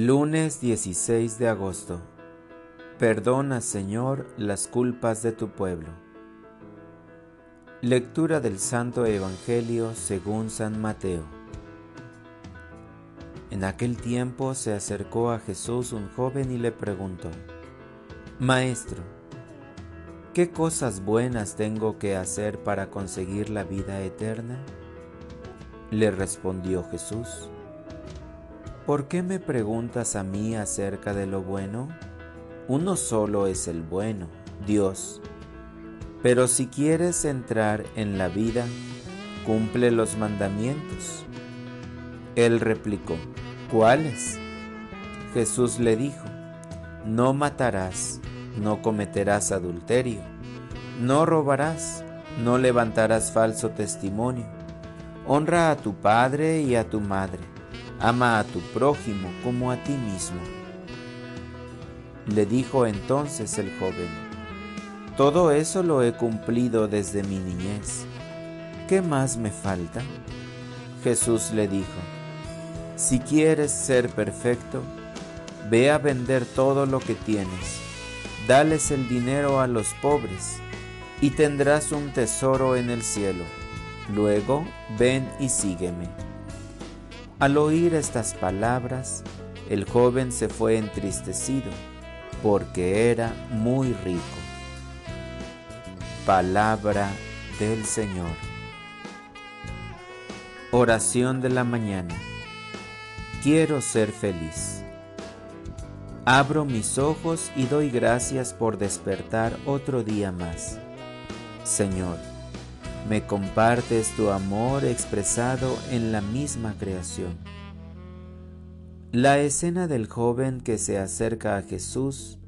Lunes 16 de agosto. Perdona, Señor, las culpas de tu pueblo. Lectura del Santo Evangelio según San Mateo. En aquel tiempo se acercó a Jesús un joven y le preguntó, Maestro, ¿qué cosas buenas tengo que hacer para conseguir la vida eterna? Le respondió Jesús, ¿Por qué me preguntas a mí acerca de lo bueno? Uno solo es el bueno, Dios. Pero si quieres entrar en la vida, cumple los mandamientos. Él replicó, ¿cuáles? Jesús le dijo, no matarás, no cometerás adulterio, no robarás, no levantarás falso testimonio, honra a tu padre y a tu madre ama a tu prójimo como a ti mismo. Le dijo entonces el joven, todo eso lo he cumplido desde mi niñez. ¿Qué más me falta? Jesús le dijo, si quieres ser perfecto, ve a vender todo lo que tienes, dales el dinero a los pobres, y tendrás un tesoro en el cielo. Luego ven y sígueme. Al oír estas palabras, el joven se fue entristecido, porque era muy rico. Palabra del Señor. Oración de la mañana. Quiero ser feliz. Abro mis ojos y doy gracias por despertar otro día más. Señor, me compartes tu amor expresado en la misma creación. La escena del joven que se acerca a Jesús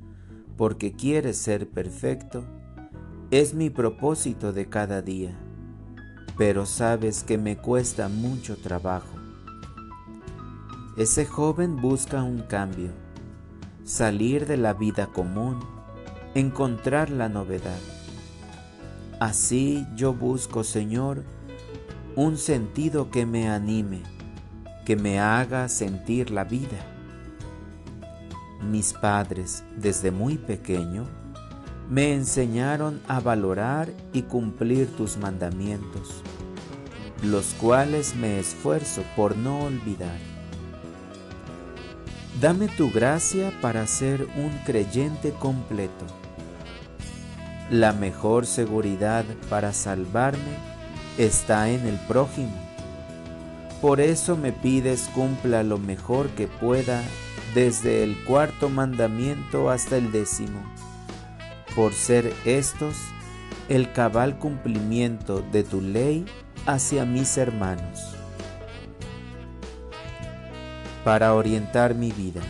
porque quiere ser perfecto es mi propósito de cada día, pero sabes que me cuesta mucho trabajo. Ese joven busca un cambio, salir de la vida común, encontrar la novedad. Así yo busco, Señor, un sentido que me anime, que me haga sentir la vida. Mis padres, desde muy pequeño, me enseñaron a valorar y cumplir tus mandamientos, los cuales me esfuerzo por no olvidar. Dame tu gracia para ser un creyente completo la mejor seguridad para salvarme está en el prójimo. Por eso me pides cumpla lo mejor que pueda desde el cuarto mandamiento hasta el décimo, por ser estos el cabal cumplimiento de tu ley hacia mis hermanos. Para orientar mi vida.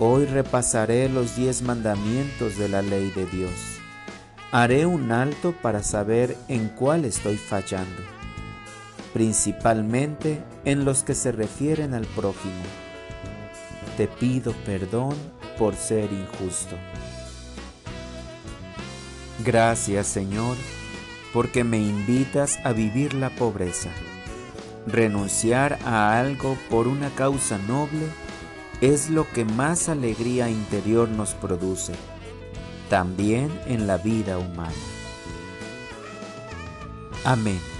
Hoy repasaré los diez mandamientos de la ley de Dios. Haré un alto para saber en cuál estoy fallando, principalmente en los que se refieren al prójimo. Te pido perdón por ser injusto. Gracias Señor, porque me invitas a vivir la pobreza. Renunciar a algo por una causa noble es lo que más alegría interior nos produce, también en la vida humana. Amén.